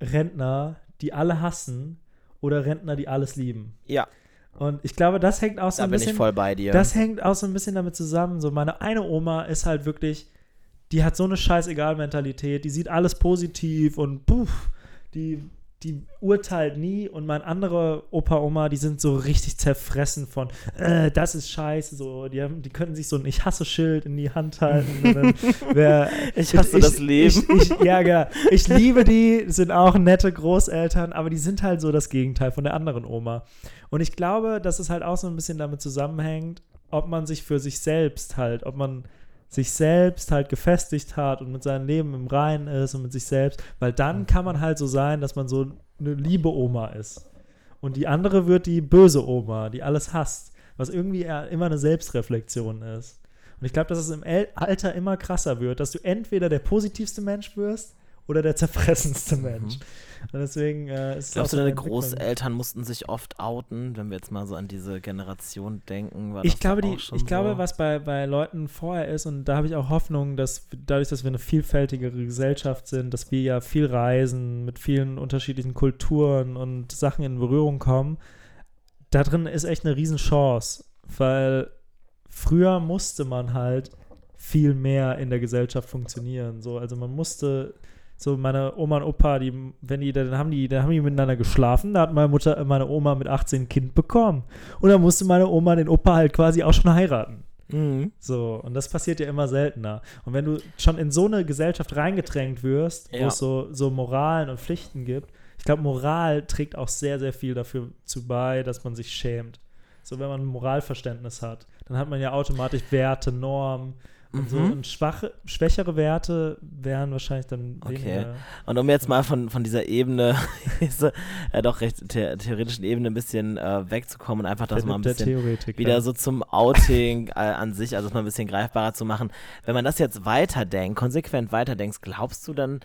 Rentner, die alle hassen oder Rentner, die alles lieben. Ja. Und ich glaube, das hängt auch so da ein bisschen. bin ich voll bei dir. Das hängt auch so ein bisschen damit zusammen. So, meine eine Oma ist halt wirklich, die hat so eine Scheißegal-Mentalität, die sieht alles positiv und puff, die die urteilt nie und mein andere Opa, Oma, die sind so richtig zerfressen von, äh, das ist scheiße, so, die, haben, die könnten sich so ein Ich hasse Schild in die Hand halten. wär, ich hasse ich, das Leben. Ich, ich, ja, genau. Ich liebe die, sind auch nette Großeltern, aber die sind halt so das Gegenteil von der anderen Oma. Und ich glaube, dass es halt auch so ein bisschen damit zusammenhängt, ob man sich für sich selbst halt, ob man sich selbst halt gefestigt hat und mit seinem Leben im Reinen ist und mit sich selbst, weil dann kann man halt so sein, dass man so eine liebe Oma ist. Und die andere wird die böse Oma, die alles hasst, was irgendwie immer eine Selbstreflexion ist. Und ich glaube, dass es im Alter immer krasser wird, dass du entweder der positivste Mensch wirst oder der zerfressenste mhm. Mensch. Mhm. Und deswegen äh, ist Glaubst du, deine Großeltern mussten sich oft outen, wenn wir jetzt mal so an diese Generation denken? ich glaube, die, ich so? glaube, was bei, bei Leuten vorher ist, und da habe ich auch Hoffnung, dass dadurch, dass wir eine vielfältigere Gesellschaft sind, dass wir ja viel reisen, mit vielen unterschiedlichen Kulturen und Sachen in Berührung kommen, da drin ist echt eine Riesenchance, weil früher musste man halt viel mehr in der Gesellschaft funktionieren. So, also man musste so meine Oma und Opa, die, wenn die, dann haben die, dann haben die miteinander geschlafen. Da hat meine Mutter, meine Oma mit 18 ein Kind bekommen. Und dann musste meine Oma den Opa halt quasi auch schon heiraten. Mhm. So, und das passiert ja immer seltener. Und wenn du schon in so eine Gesellschaft reingedrängt wirst, ja. wo es so, so Moralen und Pflichten gibt, ich glaube, Moral trägt auch sehr, sehr viel dafür zu bei, dass man sich schämt. So, wenn man ein Moralverständnis hat, dann hat man ja automatisch Werte, Normen, und, so, mhm. und schwache, schwächere Werte wären wahrscheinlich dann Okay. Und um jetzt mal von, von dieser Ebene, äh, doch recht the theoretischen Ebene ein bisschen äh, wegzukommen und einfach das mal ein bisschen wieder so zum Outing äh, an sich, also das mal ein bisschen greifbarer zu machen. Wenn man das jetzt weiterdenkt, konsequent weiterdenkst, glaubst du dann,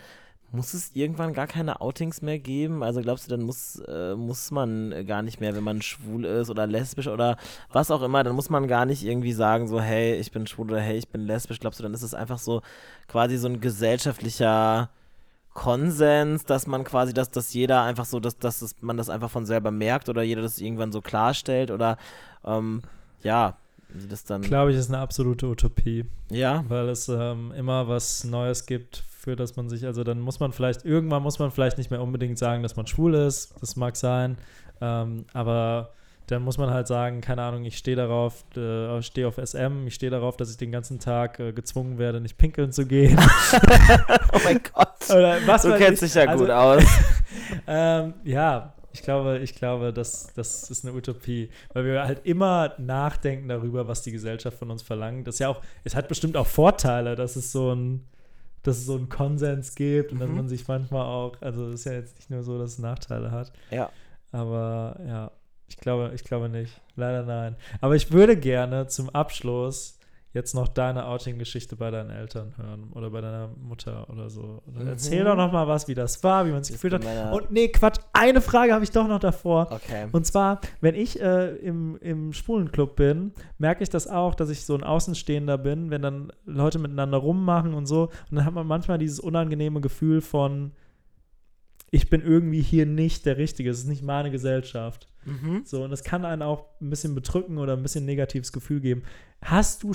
muss es irgendwann gar keine Outings mehr geben? Also glaubst du, dann muss, äh, muss man gar nicht mehr, wenn man schwul ist oder lesbisch oder was auch immer, dann muss man gar nicht irgendwie sagen, so, hey, ich bin schwul oder hey, ich bin lesbisch. Glaubst du, dann ist es einfach so quasi so ein gesellschaftlicher Konsens, dass man quasi, dass, dass jeder einfach so, dass, dass man das einfach von selber merkt oder jeder das irgendwann so klarstellt oder ähm, ja, das dann. Glaube ich, ist eine absolute Utopie. Ja. Weil es ähm, immer was Neues gibt für, dass man sich, also dann muss man vielleicht, irgendwann muss man vielleicht nicht mehr unbedingt sagen, dass man schwul ist, das mag sein, ähm, aber dann muss man halt sagen, keine Ahnung, ich stehe darauf, äh, stehe auf SM, ich stehe darauf, dass ich den ganzen Tag äh, gezwungen werde, nicht pinkeln zu gehen. oh mein Gott. Oder was du kennst dich ja also, gut aus. ähm, ja, ich glaube, ich glaube, das, das ist eine Utopie, weil wir halt immer nachdenken darüber, was die Gesellschaft von uns verlangt. Das ist ja auch, es hat bestimmt auch Vorteile, dass es so ein, dass es so einen Konsens gibt und mhm. dass man sich manchmal auch, also es ist ja jetzt nicht nur so, dass es Nachteile hat. Ja. Aber ja, ich glaube, ich glaube nicht. Leider nein. Aber ich würde gerne zum Abschluss jetzt noch deine Outing-Geschichte bei deinen Eltern hören oder bei deiner Mutter oder so. Oder mhm. Erzähl doch noch mal was, wie das war, wie man sich gefühlt hat. Und nee, Quatsch, eine Frage habe ich doch noch davor. Okay. Und zwar, wenn ich äh, im, im Schwulenclub bin, merke ich das auch, dass ich so ein Außenstehender bin, wenn dann Leute miteinander rummachen und so. Und dann hat man manchmal dieses unangenehme Gefühl von, ich bin irgendwie hier nicht der Richtige, es ist nicht meine Gesellschaft. Mhm. So, und das kann einen auch ein bisschen bedrücken oder ein bisschen negatives Gefühl geben. Hast du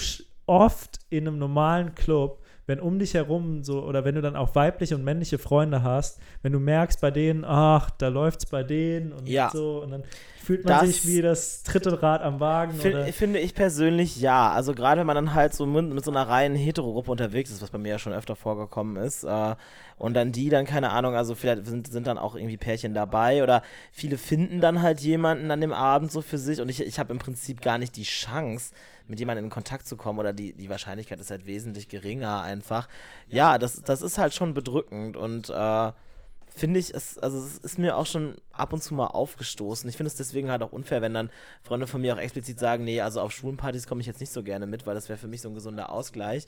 oft in einem normalen Club, wenn um dich herum so, oder wenn du dann auch weibliche und männliche Freunde hast, wenn du merkst bei denen, ach, da läuft's bei denen und ja. so, und dann fühlt man das sich wie das dritte Rad am Wagen. Find? Finde ich persönlich ja. Also gerade wenn man dann halt so mit, mit so einer reinen Heterogruppe unterwegs ist, was bei mir ja schon öfter vorgekommen ist, äh, und dann die dann, keine Ahnung, also vielleicht sind, sind dann auch irgendwie Pärchen dabei oder viele finden dann halt jemanden an dem Abend so für sich und ich, ich habe im Prinzip gar nicht die Chance, mit jemandem in Kontakt zu kommen oder die, die Wahrscheinlichkeit ist halt wesentlich geringer einfach. Ja, das, das ist halt schon bedrückend und äh, finde ich, es, also es ist mir auch schon ab und zu mal aufgestoßen. Ich finde es deswegen halt auch unfair, wenn dann Freunde von mir auch explizit sagen, nee, also auf Schwulenpartys komme ich jetzt nicht so gerne mit, weil das wäre für mich so ein gesunder Ausgleich.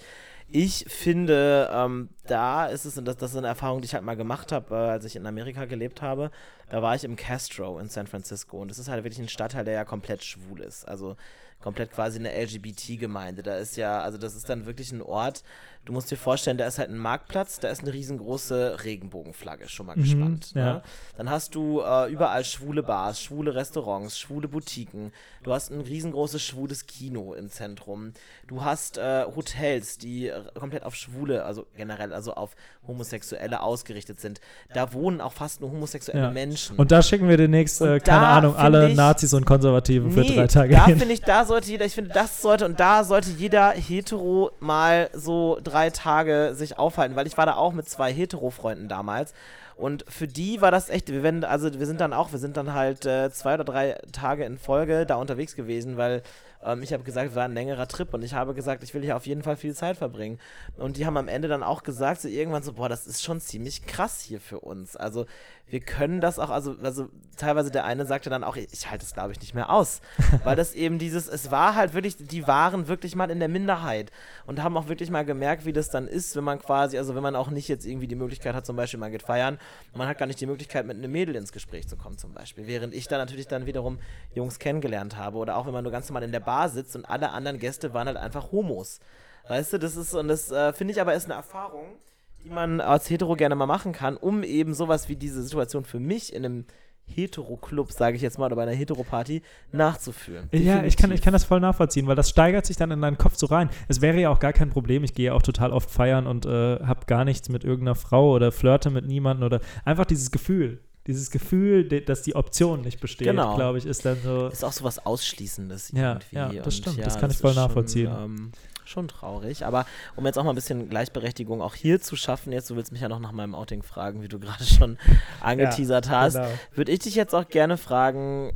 Ich finde, ähm, da ist es, und das, das ist eine Erfahrung, die ich halt mal gemacht habe, äh, als ich in Amerika gelebt habe, da war ich im Castro in San Francisco und das ist halt wirklich ein Stadtteil, der ja komplett schwul ist. Also komplett quasi eine LGBT-Gemeinde. Da ist ja, also das ist dann wirklich ein Ort, Du musst dir vorstellen, da ist halt ein Marktplatz, da ist eine riesengroße Regenbogenflagge, schon mal mhm, gespannt. Ja. Ne? Dann hast du äh, überall schwule Bars, schwule Restaurants, schwule Boutiquen. Du hast ein riesengroßes schwules Kino im Zentrum. Du hast äh, Hotels, die komplett auf Schwule, also generell, also auf Homosexuelle ausgerichtet sind. Da wohnen auch fast nur homosexuelle ja. Menschen. Und da schicken wir demnächst, äh, keine Ahnung, alle ich, Nazis und Konservativen nee, für drei Tage da finde ich, da sollte jeder, ich finde, das sollte, und da sollte jeder Hetero mal so drei drei Tage sich aufhalten, weil ich war da auch mit zwei Hetero-Freunden damals. Und für die war das echt, wir werden, also wir sind dann auch, wir sind dann halt äh, zwei oder drei Tage in Folge da unterwegs gewesen, weil ähm, ich habe gesagt, es war ein längerer Trip und ich habe gesagt, ich will hier auf jeden Fall viel Zeit verbringen. Und die haben am Ende dann auch gesagt, so irgendwann so, boah, das ist schon ziemlich krass hier für uns. Also wir können das auch, also, also teilweise der eine sagte dann auch, ich halte es glaube ich nicht mehr aus, weil das eben dieses, es war halt wirklich, die waren wirklich mal in der Minderheit und haben auch wirklich mal gemerkt, wie das dann ist, wenn man quasi, also wenn man auch nicht jetzt irgendwie die Möglichkeit hat, zum Beispiel man geht feiern, man hat gar nicht die Möglichkeit, mit einem Mädel ins Gespräch zu kommen zum Beispiel, während ich dann natürlich dann wiederum Jungs kennengelernt habe oder auch wenn man nur ganz normal in der Bar sitzt und alle anderen Gäste waren halt einfach Homos. Weißt du, das ist, und das äh, finde ich aber ist eine Erfahrung, die man als Hetero gerne mal machen kann, um eben sowas wie diese Situation für mich in einem Hetero-Club, sage ich jetzt mal, oder bei einer Hetero-Party nachzuführen. Ja, ich kann, ich kann das voll nachvollziehen, weil das steigert sich dann in deinen Kopf so rein. Es wäre ja auch gar kein Problem, ich gehe ja auch total oft feiern und äh, habe gar nichts mit irgendeiner Frau oder flirte mit niemandem oder einfach dieses Gefühl. Dieses Gefühl, dass die Option nicht besteht, genau. glaube ich, ist dann so. Ist auch so was Ausschließendes ja, irgendwie. Ja, das stimmt. Ja, das kann das ich voll nachvollziehen. Schon, ähm, schon traurig. Aber um jetzt auch mal ein bisschen Gleichberechtigung auch hier zu schaffen, jetzt, du willst mich ja noch nach meinem Outing fragen, wie du gerade schon angeteasert ja, hast, genau. würde ich dich jetzt auch gerne fragen,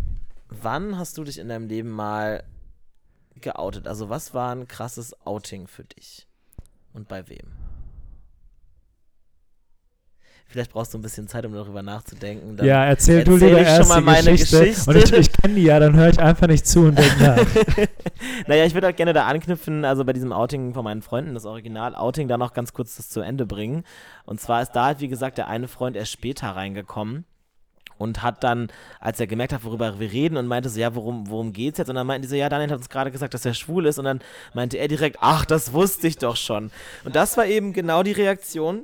wann hast du dich in deinem Leben mal geoutet? Also was war ein krasses Outing für dich? Und bei wem? Vielleicht brauchst du ein bisschen Zeit, um darüber nachzudenken. Dann ja, erzähl, erzähl du lieber erst schon mal meine Geschichte. Geschichte. Und ich, ich kenne die ja, dann höre ich einfach nicht zu und denke nach. naja, ich würde auch gerne da anknüpfen, also bei diesem Outing von meinen Freunden, das Original-Outing, da noch ganz kurz das zu Ende bringen. Und zwar ist da halt, wie gesagt, der eine Freund erst später reingekommen und hat dann, als er gemerkt hat, worüber wir reden und meinte so, ja, worum, worum geht's jetzt? Und dann meinten die so, ja, Daniel hat uns gerade gesagt, dass er schwul ist und dann meinte er direkt, ach, das wusste ich doch schon. Und das war eben genau die Reaktion,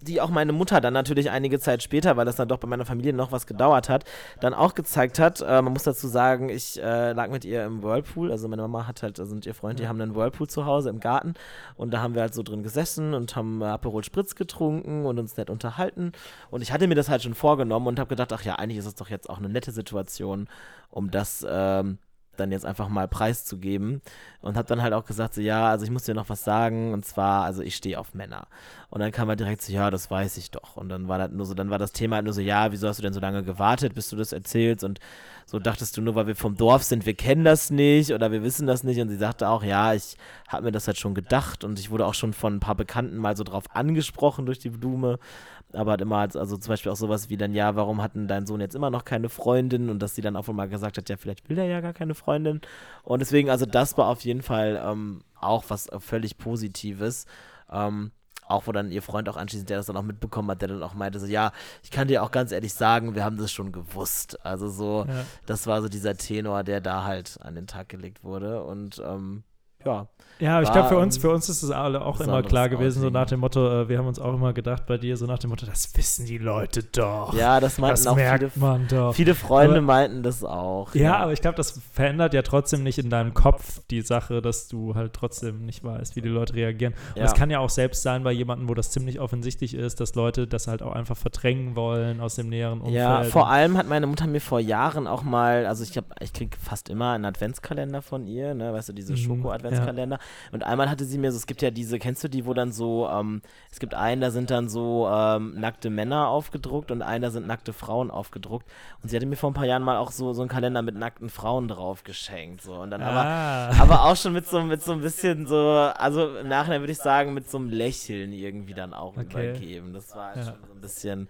die auch meine Mutter dann natürlich einige Zeit später, weil das dann doch bei meiner Familie noch was gedauert hat, dann auch gezeigt hat. Äh, man muss dazu sagen, ich äh, lag mit ihr im Whirlpool. Also meine Mama hat halt, also und ihr Freund, die haben einen Whirlpool zu Hause im Garten und da haben wir halt so drin gesessen und haben Aperol Spritz getrunken und uns nett unterhalten. Und ich hatte mir das halt schon vorgenommen und habe gedacht, ach ja, eigentlich ist es doch jetzt auch eine nette Situation, um das ähm, dann jetzt einfach mal preiszugeben und habe dann halt auch gesagt, so ja, also ich muss dir noch was sagen und zwar, also ich stehe auf Männer. Und dann kam er direkt so, ja, das weiß ich doch. Und dann war das nur so, dann war das Thema halt nur so, ja, wieso hast du denn so lange gewartet, bis du das erzählst? Und so dachtest du nur, weil wir vom Dorf sind, wir kennen das nicht oder wir wissen das nicht. Und sie sagte auch, ja, ich habe mir das halt schon gedacht und ich wurde auch schon von ein paar Bekannten mal so drauf angesprochen durch die Blume aber hat immer, also zum Beispiel auch sowas wie dann, ja, warum hat denn dein Sohn jetzt immer noch keine Freundin? Und dass sie dann auch mal gesagt hat, ja, vielleicht will er ja gar keine Freundin. Und deswegen, also das war auf jeden Fall ähm, auch was völlig Positives. Ähm, auch wo dann ihr Freund auch anschließend, der das dann auch mitbekommen hat, der dann auch meinte, so, ja, ich kann dir auch ganz ehrlich sagen, wir haben das schon gewusst. Also so, ja. das war so dieser Tenor, der da halt an den Tag gelegt wurde. Und ähm, ja, ja, aber ich glaube, für uns, für uns ist es alle auch immer klar gewesen, so nach dem Motto, äh, wir haben uns auch immer gedacht bei dir, so nach dem Motto, das wissen die Leute doch. Ja, das meinten das auch merkt viele, man doch. viele Freunde aber, meinten das auch. Ja, ja. aber ich glaube, das verändert ja trotzdem nicht in deinem Kopf die Sache, dass du halt trotzdem nicht weißt, wie die Leute reagieren. Und es kann ja auch selbst sein bei jemandem, wo das ziemlich offensichtlich ist, dass Leute das halt auch einfach verdrängen wollen aus dem näheren Umfeld. Ja, vor allem hat meine Mutter mir vor Jahren auch mal, also ich habe, ich kriege fast immer einen Adventskalender von ihr, ne, weißt du, diese mhm, Schoko-Adventskalender. Ja. Und einmal hatte sie mir so, es gibt ja diese, kennst du die, wo dann so, ähm, es gibt einen, da sind dann so ähm, nackte Männer aufgedruckt und einen, da sind nackte Frauen aufgedruckt. Und sie hatte mir vor ein paar Jahren mal auch so, so einen Kalender mit nackten Frauen drauf geschenkt. So. Und dann ah. aber, aber auch schon mit so, mit so ein bisschen so, also im Nachhinein würde ich sagen, mit so einem Lächeln irgendwie dann auch okay. übergeben. Das war halt ja. schon so ein bisschen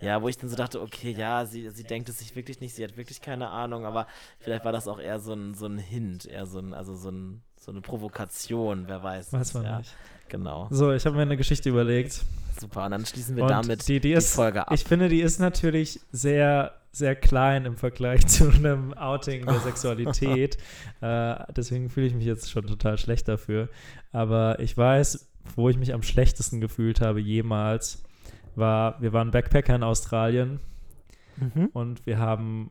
Ja, wo ich dann so dachte, okay, ja, sie, sie denkt es sich wirklich nicht, sie hat wirklich keine Ahnung, aber vielleicht war das auch eher so ein, so ein Hint, eher so ein, also so, ein, so eine Provokation, wer weiß. Weiß man ja, nicht. Genau. So, ich habe mir eine Geschichte überlegt. Super, und dann schließen wir Und damit die, die, die ist, Folge ab. Ich finde, die ist natürlich sehr, sehr klein im Vergleich zu einem Outing der Sexualität. äh, deswegen fühle ich mich jetzt schon total schlecht dafür. Aber ich weiß, wo ich mich am schlechtesten gefühlt habe jemals, war, wir waren Backpacker in Australien Mhm. und wir haben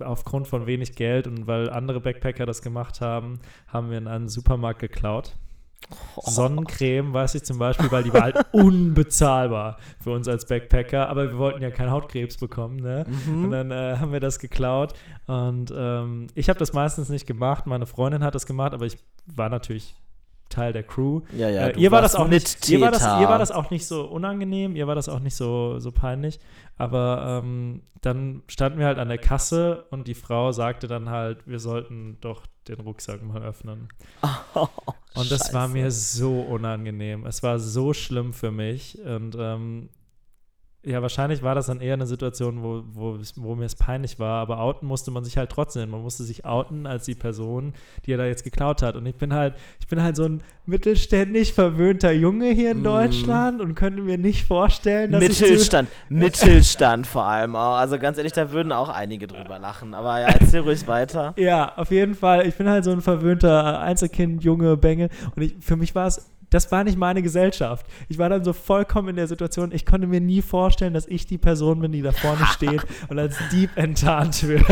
aufgrund von wenig Geld und weil andere Backpacker das gemacht haben, haben wir in einem Supermarkt geklaut. Sonnencreme, weiß ich zum Beispiel, weil die war halt unbezahlbar für uns als Backpacker, aber wir wollten ja keinen Hautkrebs bekommen, ne? Mhm. Und dann äh, haben wir das geklaut und ähm, ich habe das meistens nicht gemacht, meine Freundin hat das gemacht, aber ich war natürlich Teil der Crew. Ja, ja, äh, ihr war das auch nicht, ihr war das, ihr war das auch nicht so unangenehm, ihr war das auch nicht so, so peinlich, aber ähm, dann standen wir halt an der Kasse und die Frau sagte dann halt, wir sollten doch den Rucksack mal öffnen. Und das war Scheiße. mir so unangenehm. Es war so schlimm für mich. Und ähm, ja, wahrscheinlich war das dann eher eine Situation, wo, wo, wo mir es peinlich war. Aber outen musste man sich halt trotzdem. Man musste sich outen als die Person, die er da jetzt geklaut hat. Und ich bin halt, ich bin halt so ein mittelständig verwöhnter Junge hier in Mm. Deutschland und könnte mir nicht vorstellen, dass ich Mittelstand, Mittelstand vor allem auch. Also ganz ehrlich, da würden auch einige drüber lachen. Aber ja, erzähl ruhig weiter. Ja, auf jeden Fall. Ich bin halt so ein verwöhnter Einzelkind, Junge, Bengel. Und ich, für mich war es, das war nicht meine Gesellschaft. Ich war dann so vollkommen in der Situation, ich konnte mir nie vorstellen, dass ich die Person bin, die da vorne steht und als Dieb enttarnt wird.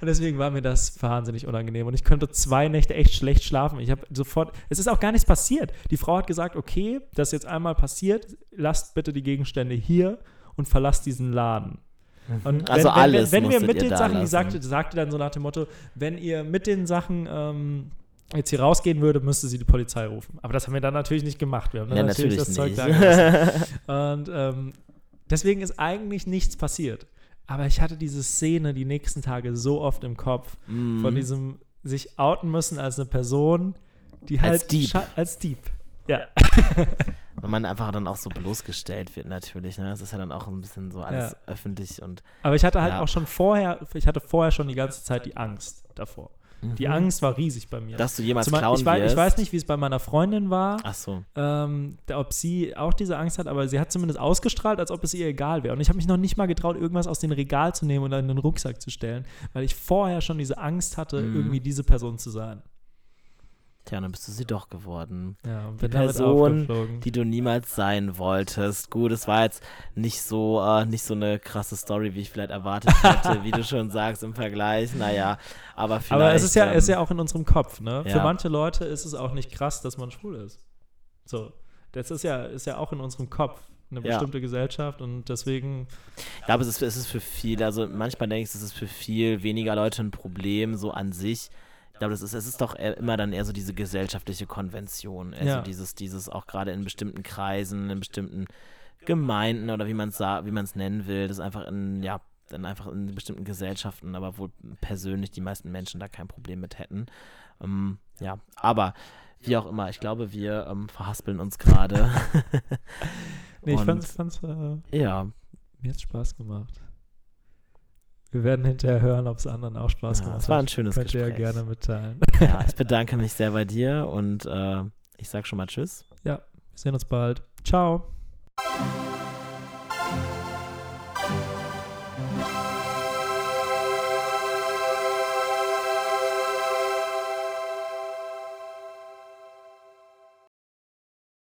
Und deswegen war mir das wahnsinnig unangenehm. Und ich konnte zwei Nächte echt schlecht schlafen. Ich habe sofort, es ist auch gar nichts passiert. Die Frau hat gesagt, okay, das ist jetzt einmal passiert, lasst bitte die Gegenstände hier und verlasst diesen Laden. Und Also wenn, alles wenn, wenn wir mit den Sachen, die sagte, sagte dann so nach dem Motto, wenn ihr mit den Sachen ähm, jetzt hier rausgehen würde, müsste sie die Polizei rufen. Aber das haben wir dann natürlich nicht gemacht. Wir haben dann Ja, natürlich, natürlich das Zeug nicht. da gelassen. Und ähm, deswegen ist eigentlich nichts passiert. Aber ich hatte diese Szene die nächsten Tage so oft im Kopf Mhm. von diesem sich outen müssen als eine Person, die halt Als Dieb. als Dieb. Ja. Weil man einfach dann auch so bloßgestellt wird, natürlich. Ne? Das ist ja dann auch ein bisschen so alles Ja. öffentlich und. Aber ich hatte halt Ja. auch schon vorher, ich hatte vorher schon die ganze Zeit die Angst davor. Die Mhm. Angst war riesig bei mir. Dass du jemals Zumal- klauen ich, weiß, wirst. ich weiß nicht, wie es bei meiner Freundin war, Ach so. ähm, ob sie auch diese Angst hat, aber sie hat zumindest ausgestrahlt, als ob es ihr egal wäre. Und ich habe mich noch nicht mal getraut, irgendwas aus dem Regal zu nehmen und in den Rucksack zu stellen, weil ich vorher schon diese Angst hatte, Mhm. irgendwie diese Person zu sein. Tja, dann bist du sie doch geworden. Ja, Die Person, die du niemals sein wolltest. Gut, es war jetzt nicht so, äh, nicht so eine krasse Story, wie ich vielleicht erwartet hätte, wie du schon sagst im Vergleich. Naja, aber vielleicht. aber es ist ja, ähm, ist ja auch in unserem Kopf, ne? Für ja. manche Leute ist es auch nicht krass, dass man schwul ist. So. Das ist ja, ist ja auch in unserem Kopf eine Ja. bestimmte Gesellschaft und deswegen Ich glaube, es ist, es ist für viele, also manchmal denke ich, es ist für viel weniger Leute ein Problem, so an sich. Ich glaube, das ist, es ist doch eher, immer dann eher so diese gesellschaftliche Konvention. Also Ja. dieses, dieses auch gerade in bestimmten Kreisen, in bestimmten Gemeinden oder wie man es wie man es nennen will, das einfach in, ja, dann einfach in bestimmten Gesellschaften, aber wohl persönlich die meisten Menschen da kein Problem mit hätten. Ähm, ja, aber wie auch immer, ich glaube, wir ähm, verhaspeln uns gerade. nee, ich fand's, fand's äh, ja, mir hat Spaß gemacht. Wir werden hinterher hören, ob es anderen auch Spaß Ja, gemacht es war hat. ein schönes Könnt ihr ja Gespräch. gerne mitteilen. ja, ich bedanke mich sehr bei dir und äh, ich sag schon mal Tschüss. Wir sehen uns bald. Ciao.